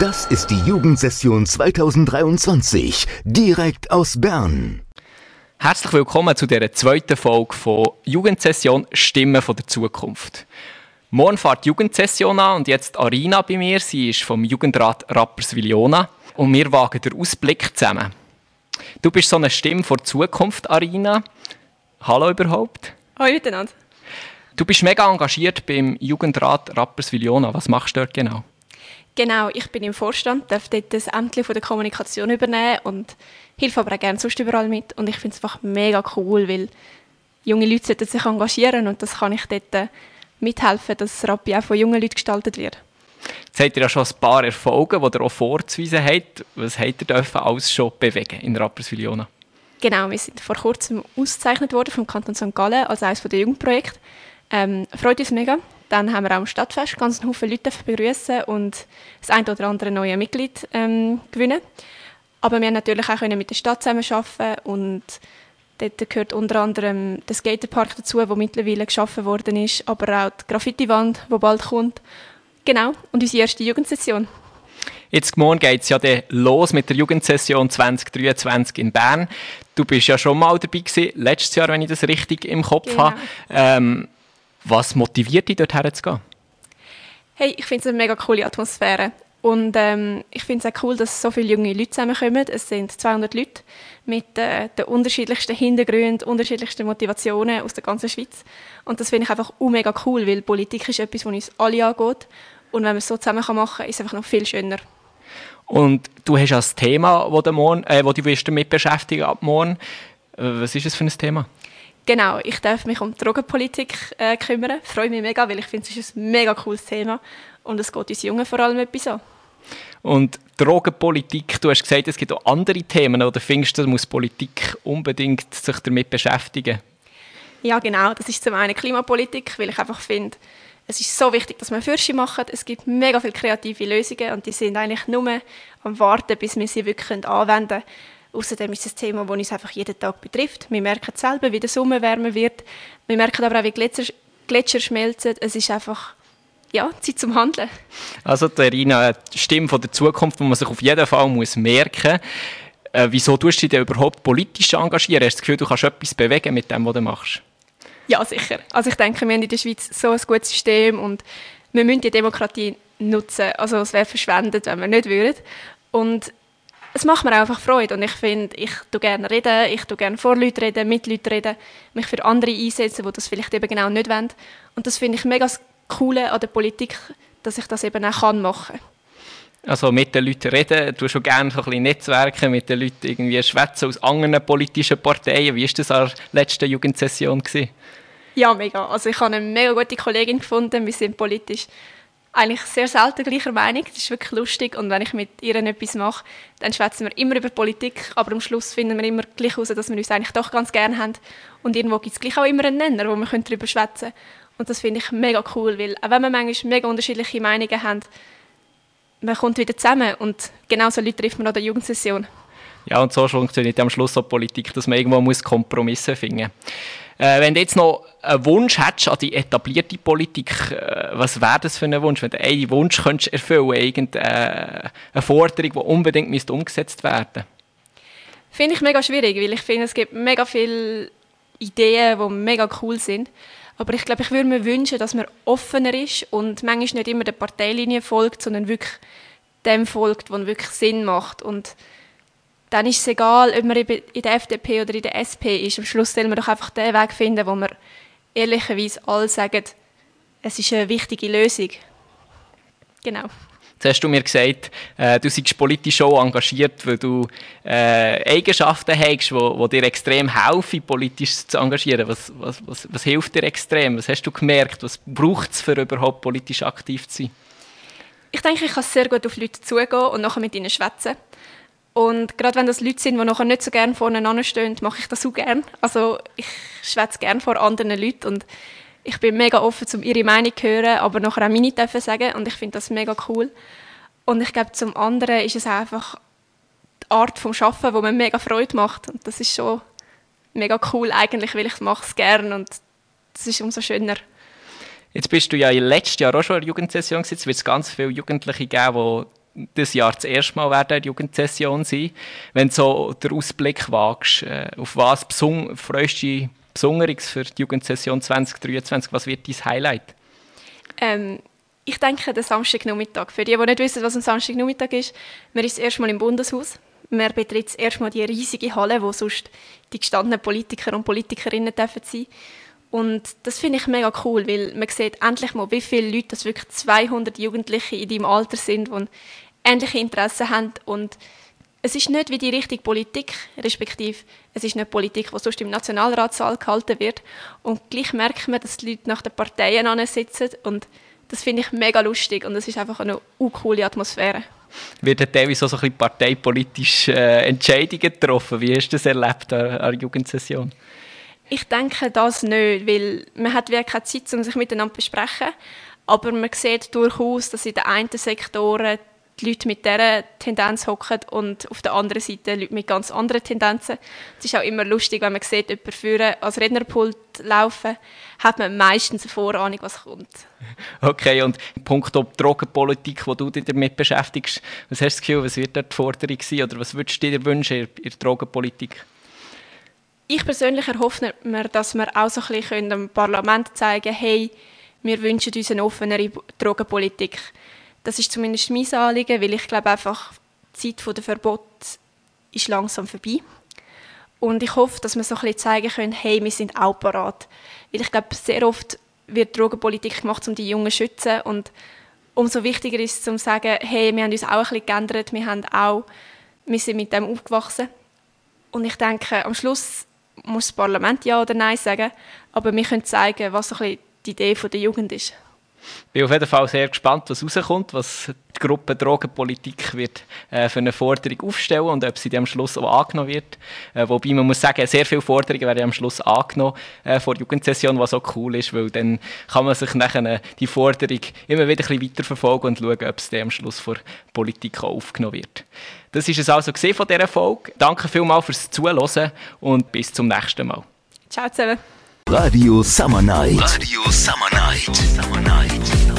Das ist die Jugendsession 2023, direkt aus Bern. Herzlich willkommen zu der zweiten Folge von Jugendsession Stimmen von der Zukunft. Morgen fährt die Jugendsession an und jetzt Arina bei mir. Sie ist vom Jugendrat Rapperswil-Jona und wir wagen den Ausblick zusammen. Du bist so eine Stimme vor Zukunft, Arina. Hallo überhaupt. Hallo miteinander. Du bist mega engagiert beim Jugendrat Rapperswil-Jona. Was machst du dort genau? Genau, ich bin im Vorstand, darf dort das von der Kommunikation übernehmen und helfe aber auch gerne sonst überall mit. Und ich finde es einfach mega cool, weil junge Leute sollten sich engagieren und das kann ich dort äh, mithelfen, dass Rappi auch von jungen Leuten gestaltet wird. Jetzt habt ihr ja schon ein paar Erfolge, die ihr auch vorzuweisen habt. Was habt ihr dürfen alles schon bewegen in Rapperswil-Jona? Genau, wir sind vor kurzem ausgezeichnet worden vom Kanton St. Gallen als eines der Jugendprojekte. Ähm, freut uns mega. Dann haben wir auch im Stadtfest ganz einen Haufen Leute begrüßen und das ein oder andere neue Mitglied ähm, gewinnen. Aber wir haben natürlich auch mit der Stadt zusammenarbeiten und dort gehört unter anderem der Skaterpark dazu, der mittlerweile geschaffen worden ist, aber auch die Graffiti-Wand, die bald kommt. Genau, und unsere erste Jugendsession. Jetzt morgen geht es ja dann los mit der Jugendsession 2023 in Bern. Du bist ja schon mal dabei gewesen, letztes Jahr, wenn ich das richtig im Kopf genau. habe. Ähm, was motiviert dich, dort herzugehen? Hey, ich finde es eine mega coole Atmosphäre. Und ähm, ich finde es auch cool, dass so viele junge Leute zusammenkommen. Es sind 200 Leute mit äh, den unterschiedlichsten Hintergründen, unterschiedlichsten Motivationen aus der ganzen Schweiz. Und das finde ich einfach mega cool, weil Politik ist etwas, das uns alle angeht. Und wenn man es so zusammen machen kann, ist es einfach noch viel schöner. Und du hast ein Thema, das du, morgen, äh, wo du damit beschäftigen ab morgen. Äh, was ist es für ein Thema? Genau, ich darf mich um Drogenpolitik äh, kümmern. Ich freue mich mega, weil ich finde, es ist ein mega cooles Thema und es geht uns Jungen vor allem etwas an. Und Drogenpolitik, du hast gesagt, es gibt auch andere Themen, oder findest du, muss Politik unbedingt sich damit beschäftigen? Ja, genau. Das ist zum einen Klimapolitik, weil ich einfach finde, es ist so wichtig, dass wir Fürsche machen. Es gibt mega viele kreative Lösungen und die sind eigentlich nur am Warten, bis wir sie wirklich anwenden können. Außerdem ist es ein Thema, das uns einfach jeden Tag betrifft. Wir merken selber, wie der Sommer wärmer wird. Wir merken aber auch, wie Gletscher, Gletscher schmelzen. Es ist einfach ja, Zeit zum Handeln. Also Irina, die Stimme von der Zukunft, die man sich auf jeden Fall muss merken muss. Äh, wieso tust du dich überhaupt politisch engagieren? Hast du das Gefühl, du kannst etwas bewegen mit dem, was du machst? Ja, sicher. Also ich denke, wir haben in der Schweiz so ein gutes System und wir müssen die Demokratie nutzen. Also es wäre verschwendet, wenn wir nicht würden. Und es macht mir einfach Freude und ich finde, ich tue gerne reden, ich tue gerne vor Leuten reden, mit Leuten reden, mich für andere einsetzen, die das vielleicht eben genau nicht wollen. Und das finde ich mega cool an der Politik, dass ich das eben auch kann machen also mit den Leuten reden, du schon gerne so ein bisschen Netzwerken, mit den Leuten irgendwie schwätzen aus anderen politischen Parteien. Wie war das an der letzten Jugendsession? Gewesen? Ja, mega. Also ich habe eine mega gute Kollegin gefunden, wir sind politisch eigentlich sehr selten gleicher Meinung. Das ist wirklich lustig. Und wenn ich mit ihr etwas mache, dann schwätzen wir immer über Politik, aber am Schluss finden wir immer gleich heraus, dass wir uns eigentlich doch ganz gerne haben. Und irgendwo gibt es gleich auch immer einen Nenner, wo wir darüber schwätzen können. Und das finde ich mega cool, weil auch wenn wir manchmal mega unterschiedliche Meinungen haben, man kommt wieder zusammen und genau so Leute trifft man an der Jugendsession. Ja, und so funktioniert am Schluss auch Politik, dass man irgendwo Kompromisse finden muss. Äh, wenn du jetzt noch einen Wunsch hättest an die etablierte Politik, äh, was wäre das für ein Wunsch? Wenn du einen Wunsch könntest erfüllen irgendeine äh, Forderung, die unbedingt müsste umgesetzt werden Finde ich mega schwierig, weil ich finde, es gibt mega viele Ideen, die mega cool sind. Aber ich glaube, ich würde mir wünschen, dass man offener ist und manchmal nicht immer der Parteilinie folgt, sondern wirklich dem folgt, was wirklich Sinn macht. Und dann ist es egal, ob man in der FDP oder in der SP ist. Am Schluss sollen wir doch einfach den Weg finden, wo wir ehrlicherweise alle sagen, es ist eine wichtige Lösung. Genau. Jetzt hast du mir gesagt, äh, du seist politisch auch engagiert, weil du äh, Eigenschaften hast, die dir extrem helfen, politisch zu engagieren. Was, was, was, was hilft dir extrem? Was hast du gemerkt? Was braucht es, für überhaupt politisch aktiv zu sein? Ich denke, ich kann sehr gut auf Leute zugehen und nachher mit ihnen schwätzen. Und gerade wenn das Leute sind, die nachher nicht so gerne vorne stehen, mache ich das auch gerne. Also ich schwätze gerne vor anderen Leuten und ich bin mega offen, um ihre Meinung zu hören, aber nachher auch meine dürfen sagen und ich finde das mega cool. Und ich glaube, zum anderen ist es einfach die Art vom Schaffen, wo mir mega Freude macht und das ist schon mega cool eigentlich, weil ich mache es gerne und das ist umso schöner. Jetzt bist du ja letztes Jahr auch schon in der Jugendsession, wird es ganz viele Jugendliche geben, die das Jahr das erste Mal während der Jugendsession sein. Wenn du so den Ausblick wagst, äh, auf was freust du dich Besonderes für die Jugendsession 2023? Was wird dein Highlight? Ähm, ich denke, der Samstagnachmittag. Für die, die nicht wissen, was ein Samstagnachmittag ist, man ist das erste Mal im Bundeshaus. Man betritt das erste Mal die riesige Halle, wo sonst die gestandenen Politiker und Politikerinnen dürfen sein und das finde ich mega cool, weil man sieht endlich mal, wie viele Leute, das wirklich 200 Jugendliche in deinem Alter sind, die ähnliche Interessen haben und es ist nicht wie die richtige Politik, respektive es ist nicht Politik, die sonst im Nationalratssaal gehalten wird. Und gleich merkt man, dass die Leute nach den Parteien sitzen und das finde ich mega lustig und es ist einfach eine coole Atmosphäre. Wird teilweise auch so ein bisschen parteipolitische äh, Entscheidungen getroffen? Wie hast du das erlebt an der Jugendsession? Ich denke das nicht, weil man hat wirklich keine Zeit, um sich miteinander zu besprechen. Aber man sieht durchaus, dass in den einen Sektoren die Leute mit dieser Tendenz hocken und auf der anderen Seite Leute mit ganz anderen Tendenzen. Es ist auch immer lustig, wenn man sieht, jemand führen als Rednerpult laufen, hat man meistens eine Vorahnung, was kommt. Okay, und Punkt ob Drogenpolitik, wo du dich damit beschäftigst, was hast du das Gefühl, was wird dort die Forderung sein oder was würdest du dir wünschen in der Drogenpolitik? Ich persönlich erhoffe mir, dass wir auch so ein bisschen dem Parlament zeigen können, hey, wir wünschen uns eine offenere Drogenpolitik. Das ist zumindest mein Anliegen, weil ich glaube einfach, die Zeit der Verbot ist langsam vorbei. Und ich hoffe, dass wir so ein bisschen zeigen können, hey, wir sind auch parat. Weil ich glaube, sehr oft wird Drogenpolitik gemacht, um die Jungen zu schützen. Und umso wichtiger ist es, um zu sagen, hey, wir haben uns auch ein bisschen geändert, wir, haben auch, wir sind mit dem aufgewachsen. Und ich denke, am Schluss muss das Parlament Ja oder Nein sagen, aber wir können zeigen, was ein die Idee der Jugend ist. Bin auf jeden Fall sehr gespannt, was rauskommt, was die Gruppe Drogenpolitik wird äh, für eine Forderung aufstellen und ob sie am Schluss auch angenommen wird. Äh, wobei man muss sagen, sehr viele Forderungen werden am Schluss angenommen äh, vor Jugendsession, was auch cool ist, weil dann kann man sich nachher äh, die Forderung immer wieder ein bisschen weiterverfolgen und schauen, ob dann am Schluss vor Politik auch aufgenommen wird. Das ist es also von dieser Folge. Danke vielmals fürs Zuhören und bis zum nächsten Mal. Ciao zusammen. Radio Summer Night. Radio Summer Night. Summer Night.